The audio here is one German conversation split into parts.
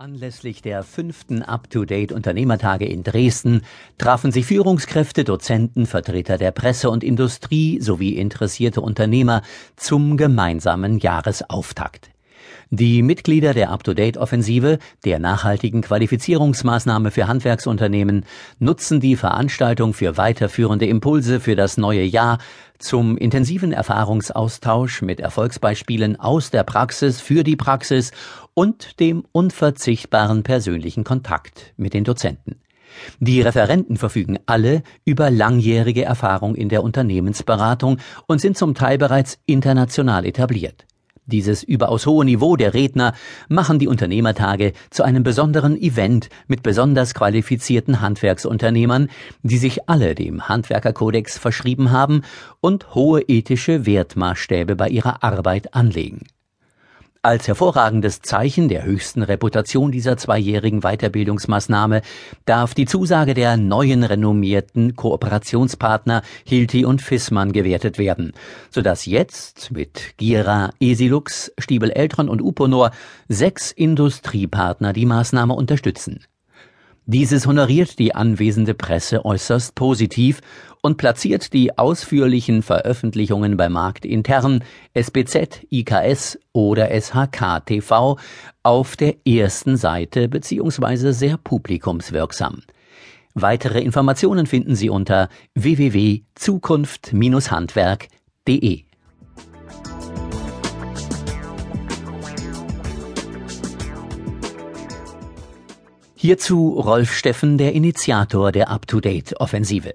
Anlässlich der fünften Up-to-Date Unternehmertage in Dresden trafen sich Führungskräfte, Dozenten, Vertreter der Presse und Industrie sowie interessierte Unternehmer zum gemeinsamen Jahresauftakt. Die Mitglieder der Up-to-Date-Offensive, der nachhaltigen Qualifizierungsmaßnahme für Handwerksunternehmen, nutzen die Veranstaltung für weiterführende Impulse für das neue Jahr zum intensiven Erfahrungsaustausch mit Erfolgsbeispielen aus der Praxis für die Praxis und dem unverzichtbaren persönlichen Kontakt mit den Dozenten. Die Referenten verfügen alle über langjährige Erfahrung in der Unternehmensberatung und sind zum Teil bereits international etabliert. Dieses überaus hohe Niveau der Redner machen die Unternehmertage zu einem besonderen Event mit besonders qualifizierten Handwerksunternehmern, die sich alle dem Handwerkerkodex verschrieben haben und hohe ethische Wertmaßstäbe bei ihrer Arbeit anlegen. Als hervorragendes Zeichen der höchsten Reputation dieser zweijährigen Weiterbildungsmaßnahme darf die Zusage der neuen renommierten Kooperationspartner Hilti und Fissmann gewertet werden, sodass jetzt mit Gira, Esilux, Stiebel Eltron und Uponor sechs Industriepartner die Maßnahme unterstützen. Dieses honoriert die anwesende Presse äußerst positiv und platziert die ausführlichen Veröffentlichungen bei Marktintern, SBZ, IKS oder SHK TV auf der ersten Seite bzw. sehr publikumswirksam. Weitere Informationen finden Sie unter www.zukunft-handwerk.de. Hierzu Rolf Steffen, der Initiator der Up-to-Date-Offensive.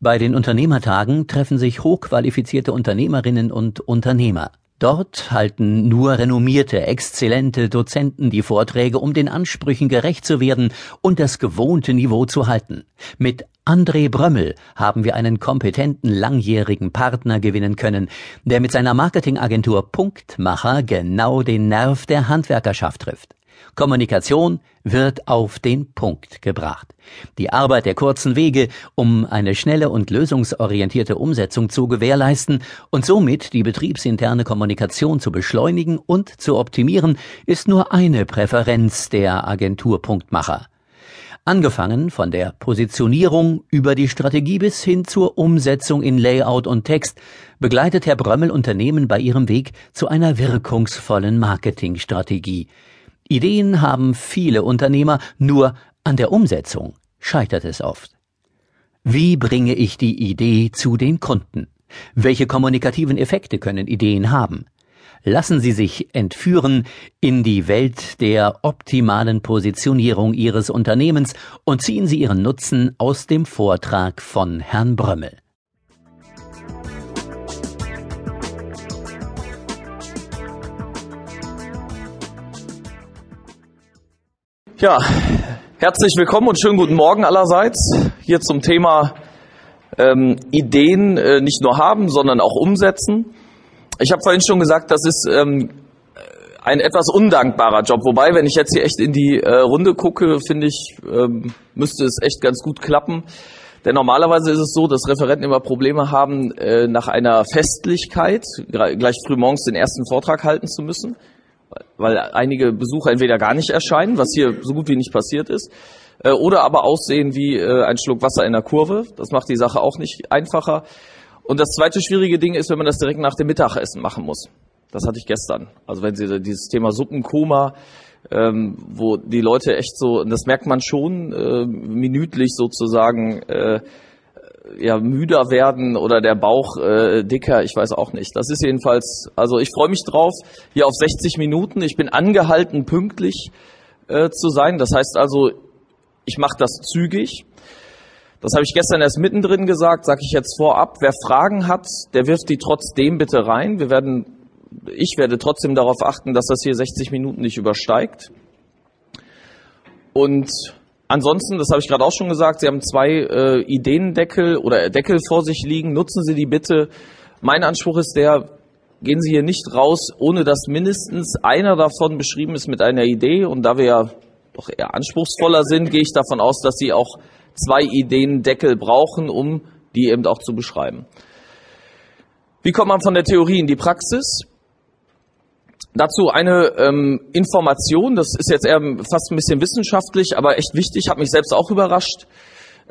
Bei den Unternehmertagen treffen sich hochqualifizierte Unternehmerinnen und Unternehmer. Dort halten nur renommierte, exzellente Dozenten die Vorträge, um den Ansprüchen gerecht zu werden und das gewohnte Niveau zu halten. Mit André Brömmel haben wir einen kompetenten langjährigen Partner gewinnen können, der mit seiner Marketingagentur Punktmacher genau den Nerv der Handwerkerschaft trifft. Kommunikation wird auf den Punkt gebracht. Die Arbeit der kurzen Wege, um eine schnelle und lösungsorientierte Umsetzung zu gewährleisten und somit die betriebsinterne Kommunikation zu beschleunigen und zu optimieren, ist nur eine Präferenz der Agentur Punktmacher. Angefangen von der Positionierung über die Strategie bis hin zur Umsetzung in Layout und Text begleitet Herr Brömmel Unternehmen bei ihrem Weg zu einer wirkungsvollen Marketingstrategie. Ideen haben viele Unternehmer, nur an der Umsetzung scheitert es oft. Wie bringe ich die Idee zu den Kunden? Welche kommunikativen Effekte können Ideen haben? Lassen Sie sich entführen in die Welt der optimalen Positionierung Ihres Unternehmens und ziehen Sie Ihren Nutzen aus dem Vortrag von Herrn Brömmel. Ja, herzlich willkommen und schönen guten Morgen allerseits. Hier zum Thema ähm, Ideen äh, nicht nur haben, sondern auch umsetzen. Ich habe vorhin schon gesagt, das ist ähm, ein etwas undankbarer Job. Wobei, wenn ich jetzt hier echt in die äh, Runde gucke, finde ich, ähm, müsste es echt ganz gut klappen. Denn normalerweise ist es so, dass Referenten immer Probleme haben, äh, nach einer Festlichkeit gleich früh morgens den ersten Vortrag halten zu müssen weil einige Besucher entweder gar nicht erscheinen, was hier so gut wie nicht passiert ist, äh, oder aber aussehen wie äh, ein Schluck Wasser in der Kurve. Das macht die Sache auch nicht einfacher. Und das zweite schwierige Ding ist, wenn man das direkt nach dem Mittagessen machen muss. Das hatte ich gestern. Also wenn Sie dieses Thema Suppenkoma, ähm, wo die Leute echt so, das merkt man schon, äh, minütlich sozusagen, äh, ja müder werden oder der Bauch äh, dicker, ich weiß auch nicht. Das ist jedenfalls, also ich freue mich drauf, hier auf 60 Minuten. Ich bin angehalten, pünktlich äh, zu sein. Das heißt also, ich mache das zügig. Das habe ich gestern erst mittendrin gesagt, sage ich jetzt vorab. Wer Fragen hat, der wirft die trotzdem bitte rein. Wir werden, ich werde trotzdem darauf achten, dass das hier 60 Minuten nicht übersteigt. Und Ansonsten, das habe ich gerade auch schon gesagt, Sie haben zwei äh, Ideendeckel oder Deckel vor sich liegen. Nutzen Sie die bitte. Mein Anspruch ist der, gehen Sie hier nicht raus, ohne dass mindestens einer davon beschrieben ist mit einer Idee. Und da wir ja doch eher anspruchsvoller sind, gehe ich davon aus, dass Sie auch zwei Ideendeckel brauchen, um die eben auch zu beschreiben. Wie kommt man von der Theorie in die Praxis? Dazu eine ähm, Information, das ist jetzt eher fast ein bisschen wissenschaftlich, aber echt wichtig, hat mich selbst auch überrascht.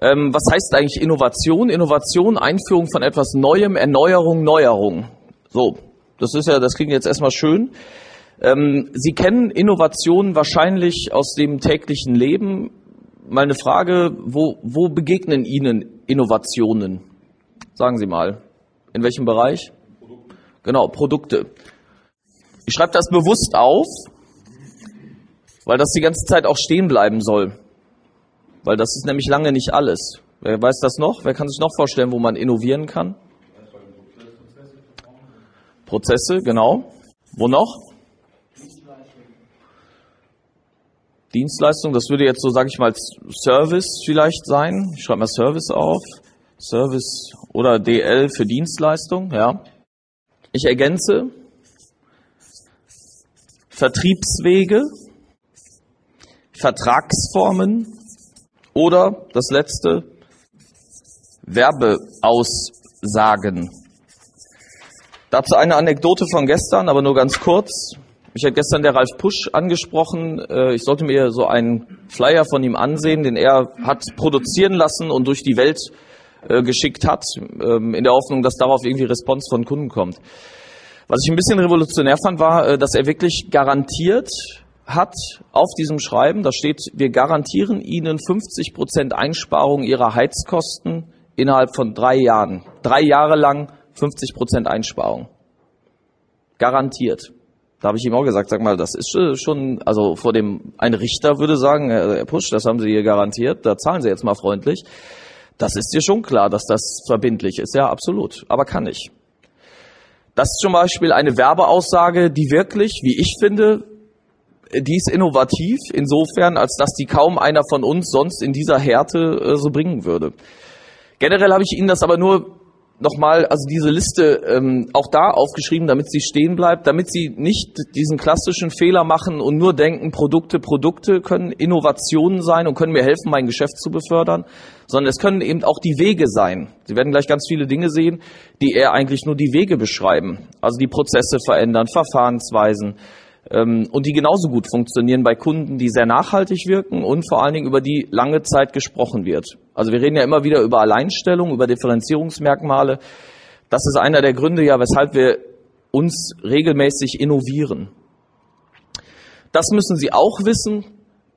Ähm, was heißt eigentlich Innovation? Innovation, Einführung von etwas Neuem, Erneuerung, Neuerung. So, das ist ja, das klingt jetzt erstmal schön. Ähm, Sie kennen Innovationen wahrscheinlich aus dem täglichen Leben. Mal eine Frage, wo, wo begegnen Ihnen Innovationen? Sagen Sie mal. In welchem Bereich? Produkte. Genau, Produkte. Ich schreibe das bewusst auf, weil das die ganze Zeit auch stehen bleiben soll. Weil das ist nämlich lange nicht alles. Wer weiß das noch? Wer kann sich noch vorstellen, wo man innovieren kann? Prozesse, genau. Wo noch? Dienstleistung, das würde jetzt so, sage ich mal, Service vielleicht sein. Ich schreibe mal Service auf. Service oder DL für Dienstleistung, ja. Ich ergänze Vertriebswege, Vertragsformen oder das letzte Werbeaussagen. Dazu eine Anekdote von gestern, aber nur ganz kurz. Mich hat gestern der Ralf Pusch angesprochen. Äh, ich sollte mir so einen Flyer von ihm ansehen, den er hat produzieren lassen und durch die Welt äh, geschickt hat, ähm, in der Hoffnung, dass darauf irgendwie Response von Kunden kommt. Was ich ein bisschen revolutionär fand, war, äh, dass er wirklich garantiert hat auf diesem Schreiben, da steht, wir garantieren Ihnen 50 Prozent Einsparung Ihrer Heizkosten innerhalb von drei Jahren. Drei Jahre lang 50 Prozent Einsparung. Garantiert. Da habe ich ihm auch gesagt, sag mal, das ist schon, also vor dem, ein Richter würde sagen, Herr Pusch, das haben Sie hier garantiert, da zahlen Sie jetzt mal freundlich. Das ist dir schon klar, dass das verbindlich ist. Ja, absolut. Aber kann ich. Das ist zum Beispiel eine Werbeaussage, die wirklich, wie ich finde, die ist innovativ insofern, als dass die kaum einer von uns sonst in dieser Härte äh, so bringen würde. Generell habe ich Ihnen das aber nur nochmal, also diese Liste ähm, auch da aufgeschrieben, damit sie stehen bleibt, damit sie nicht diesen klassischen Fehler machen und nur denken, Produkte, Produkte können Innovationen sein und können mir helfen, mein Geschäft zu befördern, sondern es können eben auch die Wege sein. Sie werden gleich ganz viele Dinge sehen, die eher eigentlich nur die Wege beschreiben. Also die Prozesse verändern, Verfahrensweisen, ähm, und die genauso gut funktionieren bei Kunden, die sehr nachhaltig wirken und vor allen Dingen über die lange Zeit gesprochen wird. Also wir reden ja immer wieder über Alleinstellung, über Differenzierungsmerkmale. Das ist einer der Gründe ja, weshalb wir uns regelmäßig innovieren. Das müssen Sie auch wissen.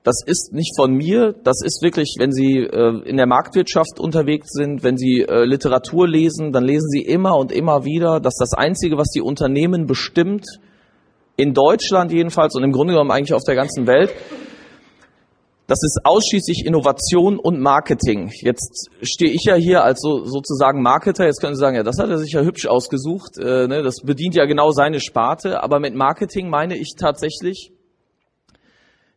Das ist nicht von mir. Das ist wirklich, wenn Sie äh, in der Marktwirtschaft unterwegs sind, wenn Sie äh, Literatur lesen, dann lesen Sie immer und immer wieder, dass das Einzige, was die Unternehmen bestimmt, in Deutschland jedenfalls und im Grunde genommen eigentlich auf der ganzen Welt, das ist ausschließlich Innovation und Marketing. Jetzt stehe ich ja hier als so, sozusagen Marketer. Jetzt können Sie sagen, ja, das hat er sich ja hübsch ausgesucht. Äh, ne, das bedient ja genau seine Sparte. Aber mit Marketing meine ich tatsächlich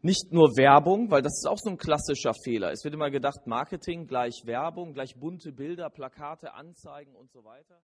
nicht nur Werbung, weil das ist auch so ein klassischer Fehler. Es wird immer gedacht, Marketing gleich Werbung, gleich bunte Bilder, Plakate, Anzeigen und so weiter.